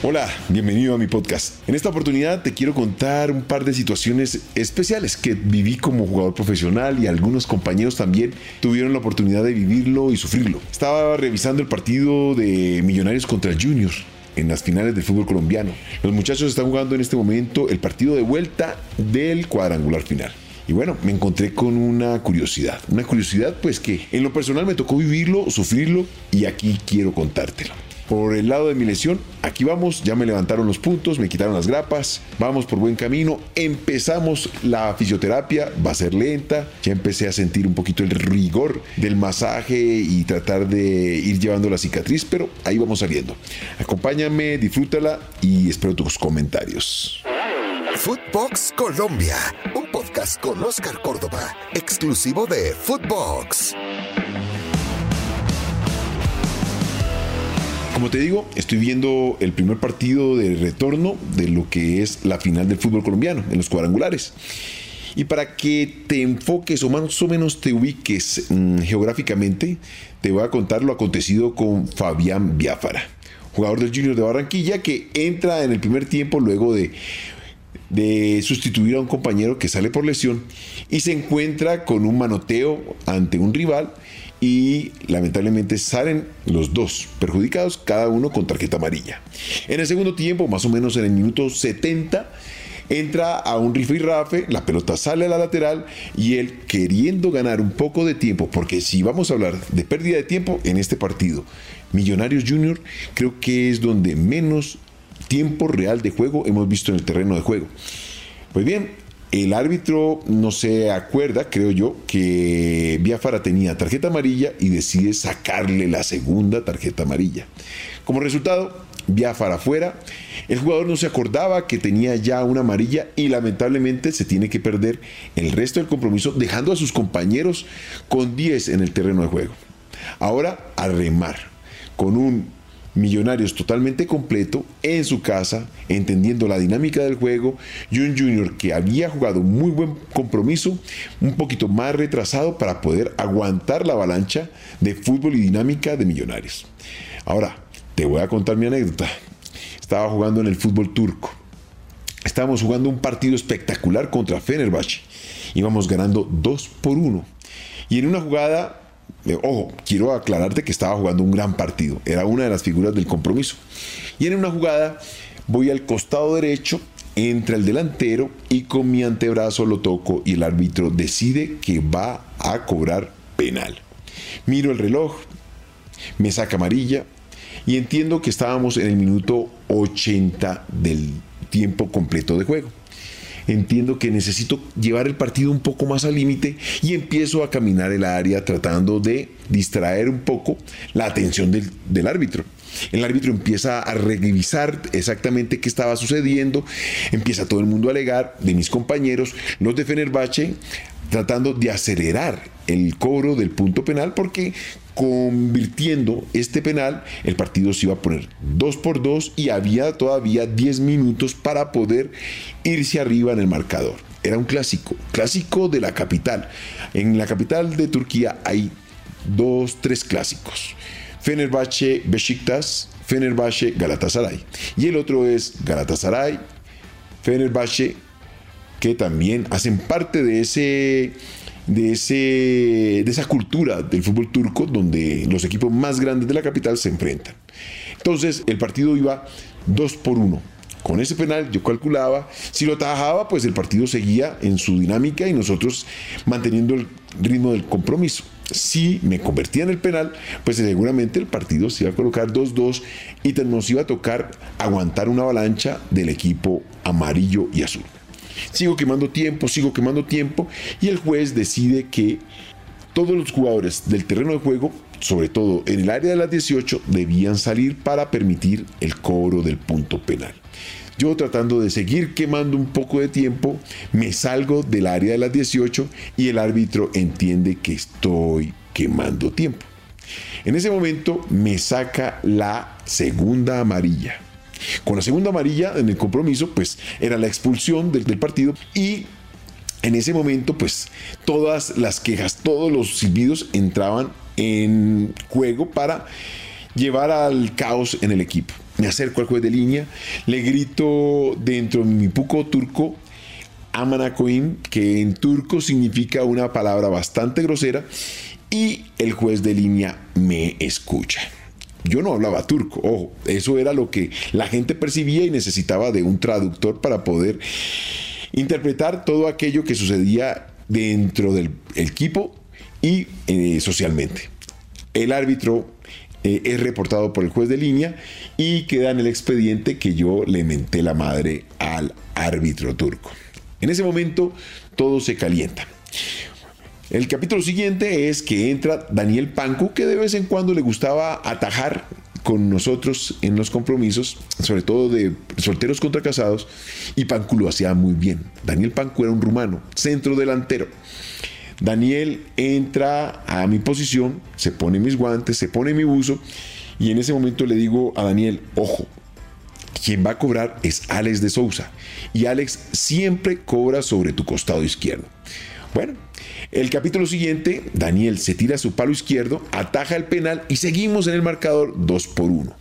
Hola, bienvenido a mi podcast. En esta oportunidad te quiero contar un par de situaciones especiales que viví como jugador profesional y algunos compañeros también tuvieron la oportunidad de vivirlo y sufrirlo. Estaba revisando el partido de Millonarios contra el Junior en las finales del fútbol colombiano. Los muchachos están jugando en este momento el partido de vuelta del cuadrangular final. Y bueno, me encontré con una curiosidad. Una curiosidad pues que en lo personal me tocó vivirlo, sufrirlo y aquí quiero contártelo por el lado de mi lesión, aquí vamos, ya me levantaron los puntos, me quitaron las grapas, vamos por buen camino, empezamos la fisioterapia, va a ser lenta, ya empecé a sentir un poquito el rigor del masaje y tratar de ir llevando la cicatriz, pero ahí vamos saliendo. Acompáñame, disfrútala y espero tus comentarios. Footbox Colombia, un podcast con Oscar Córdoba, exclusivo de Footbox. Como te digo, estoy viendo el primer partido de retorno de lo que es la final del fútbol colombiano, en los cuadrangulares. Y para que te enfoques o más o menos te ubiques mm, geográficamente, te voy a contar lo acontecido con Fabián Biafara, jugador del Junior de Barranquilla, que entra en el primer tiempo luego de, de sustituir a un compañero que sale por lesión y se encuentra con un manoteo ante un rival y lamentablemente salen los dos perjudicados, cada uno con tarjeta amarilla. En el segundo tiempo, más o menos en el minuto 70, entra a un rife y rafe, la pelota sale a la lateral y él queriendo ganar un poco de tiempo, porque si vamos a hablar de pérdida de tiempo en este partido, Millonarios Junior creo que es donde menos tiempo real de juego hemos visto en el terreno de juego. Pues bien, el árbitro no se acuerda, creo yo, que Biafara tenía tarjeta amarilla y decide sacarle la segunda tarjeta amarilla. Como resultado, Biafara fuera. El jugador no se acordaba que tenía ya una amarilla y lamentablemente se tiene que perder el resto del compromiso dejando a sus compañeros con 10 en el terreno de juego. Ahora a remar con un Millonarios totalmente completo en su casa, entendiendo la dinámica del juego, y un Junior que había jugado muy buen compromiso, un poquito más retrasado para poder aguantar la avalancha de fútbol y dinámica de Millonarios. Ahora, te voy a contar mi anécdota. Estaba jugando en el fútbol turco. Estábamos jugando un partido espectacular contra Fenerbahce. Íbamos ganando 2 por 1. Y en una jugada ojo, quiero aclararte que estaba jugando un gran partido. Era una de las figuras del compromiso. Y en una jugada voy al costado derecho, entra el delantero y con mi antebrazo lo toco y el árbitro decide que va a cobrar penal. Miro el reloj, me saca amarilla y entiendo que estábamos en el minuto 80 del tiempo completo de juego entiendo que necesito llevar el partido un poco más al límite y empiezo a caminar el área tratando de distraer un poco la atención del, árbitro. El árbitro empieza a revisar exactamente qué estaba sucediendo, empieza todo el mundo a alegar de mis compañeros, los de Fenerbahce, tratando de acelerar el cobro del punto penal porque convirtiendo este penal, el partido se iba a poner 2 por 2 y había todavía 10 minutos para poder irse arriba en el marcador. Era un clásico, clásico de la capital. En la capital de Turquía hay dos, tres clásicos. Fenerbahce, Besiktas, Fenerbahce, Galatasaray. Y el otro es Galatasaray, Fenerbahce, que también hacen parte de ese de, ese, de esa cultura del fútbol turco donde los equipos más grandes de la capital se enfrentan. Entonces el partido iba 2 por 1. Con ese penal yo calculaba, si lo atajaba, pues el partido seguía en su dinámica y nosotros manteniendo el ritmo del compromiso. Si me convertía en el penal, pues seguramente el partido se iba a colocar 2-2 y nos iba a tocar aguantar una avalancha del equipo amarillo y azul. Sigo quemando tiempo, sigo quemando tiempo y el juez decide que todos los jugadores del terreno de juego, sobre todo en el área de las 18, debían salir para permitir el cobro del punto penal. Yo tratando de seguir quemando un poco de tiempo, me salgo del área de las 18 y el árbitro entiende que estoy quemando tiempo. En ese momento me saca la segunda amarilla. Con la segunda amarilla en el compromiso, pues era la expulsión del, partido y en ese momento, pues todas las quejas, todos los silbidos entraban en juego para llevar al caos en el equipo. me acerco al juez de línea, le grito dentro de mi puco turco, Amanakoim, que en turco significa una palabra bastante grosera, y el juez de línea me escucha. Yo no hablaba turco, ojo, eso era lo que la gente percibía y necesitaba de un traductor para poder interpretar todo aquello que sucedía dentro del equipo y eh, socialmente. El árbitro eh, es reportado por el juez de línea y queda en el expediente que yo le menté la madre al árbitro turco. En ese momento todo se calienta. El capítulo siguiente es que entra Daniel Panku, que de vez en cuando le gustaba atajar con nosotros en los compromisos, sobre todo de solteros contra casados, y Panku lo hacía muy bien. Daniel Panku era un rumano, centro delantero. Daniel entra a mi posición, se pone mis guantes, se pone mi buzo, y en ese momento le digo a Daniel, ojo, quien va a cobrar es Alex de Sousa, y Alex siempre cobra sobre tu costado izquierdo. Bueno, el capítulo siguiente, Daniel se tira su palo izquierdo, ataja el penal y seguimos en el marcador 2 por 1.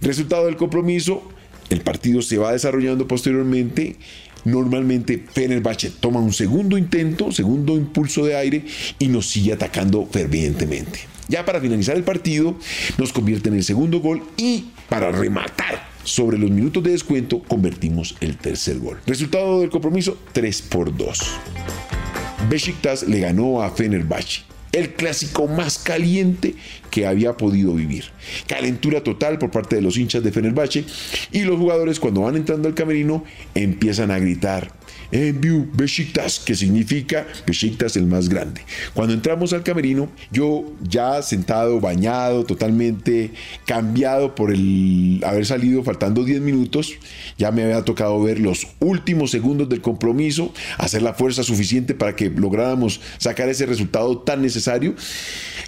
Resultado del compromiso, el partido se va desarrollando posteriormente. Normalmente Fenerbahce toma un segundo intento, segundo impulso de aire y nos sigue atacando fervientemente. Ya para finalizar el partido, nos convierte en el segundo gol y para rematar sobre los minutos de descuento convertimos el tercer gol. Resultado del compromiso 3 por 2. Besiktas le ganó a Fenerbahce el clásico más caliente que había podido vivir. Calentura total por parte de los hinchas de Fenerbahce y los jugadores cuando van entrando al camerino empiezan a gritar en View Besiktas, que significa Besiktas el más grande. Cuando entramos al camerino, yo ya sentado, bañado, totalmente cambiado por el haber salido faltando 10 minutos, ya me había tocado ver los últimos segundos del compromiso, hacer la fuerza suficiente para que lográramos sacar ese resultado tan necesario.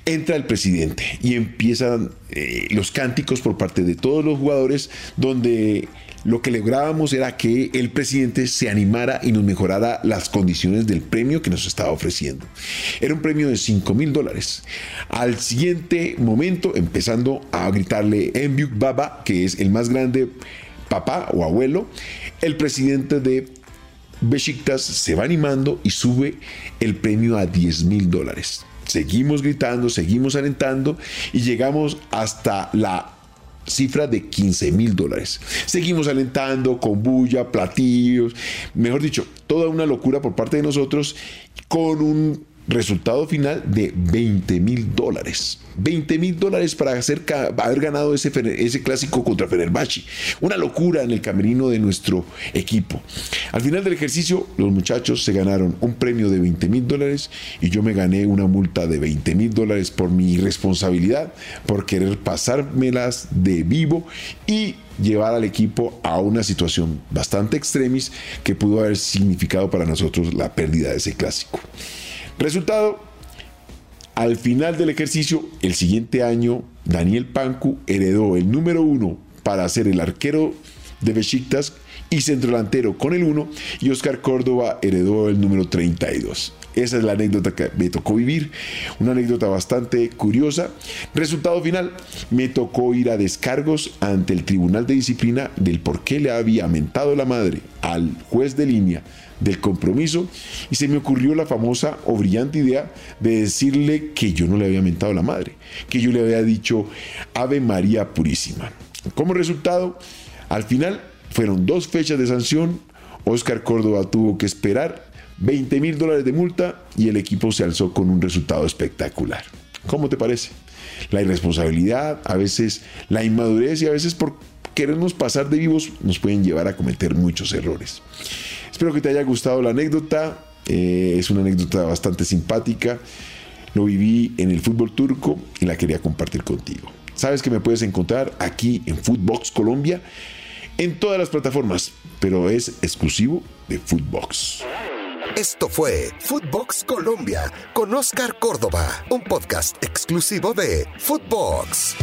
Entra el presidente y empiezan eh, los cánticos por parte de todos los jugadores donde lo que lográbamos era que el presidente se animara y nos mejorara las condiciones del premio que nos estaba ofreciendo. Era un premio de 5 mil dólares. Al siguiente momento, empezando a gritarle Enbyuk Baba, que es el más grande papá o abuelo, el presidente de Besiktas se va animando y sube el premio a 10 mil dólares. Seguimos gritando, seguimos alentando y llegamos hasta la cifra de 15 mil dólares. Seguimos alentando con bulla, platillos, mejor dicho, toda una locura por parte de nosotros con un resultado final de 20 mil dólares. 20 mil dólares para hacer, haber ganado ese, ese clásico contra Fenerbahce. Una locura en el camerino de nuestro equipo. Al final del ejercicio, los muchachos se ganaron un premio de 20 mil dólares y yo me gané una multa de 20 mil dólares por mi irresponsabilidad, por querer pasármelas de vivo y llevar al equipo a una situación bastante extremis que pudo haber significado para nosotros la pérdida de ese clásico. Resultado, al final del ejercicio, el siguiente año, Daniel Panku heredó el número uno para ser el arquero de Besiktas y centrodelantero con el 1 y Oscar Córdoba heredó el número 32. Esa es la anécdota que me tocó vivir, una anécdota bastante curiosa. Resultado final, me tocó ir a descargos ante el Tribunal de Disciplina del por qué le había mentado la madre al juez de línea del compromiso y se me ocurrió la famosa o brillante idea de decirle que yo no le había mentado la madre, que yo le había dicho Ave María Purísima. Como resultado, al final fueron dos fechas de sanción, Oscar Córdoba tuvo que esperar 20 mil dólares de multa y el equipo se alzó con un resultado espectacular. ¿Cómo te parece? La irresponsabilidad, a veces la inmadurez y a veces por querernos pasar de vivos nos pueden llevar a cometer muchos errores. Espero que te haya gustado la anécdota. Eh, es una anécdota bastante simpática. Lo viví en el fútbol turco y la quería compartir contigo. Sabes que me puedes encontrar aquí en Footbox Colombia en todas las plataformas, pero es exclusivo de Footbox. Esto fue Footbox Colombia con Oscar Córdoba, un podcast exclusivo de Footbox.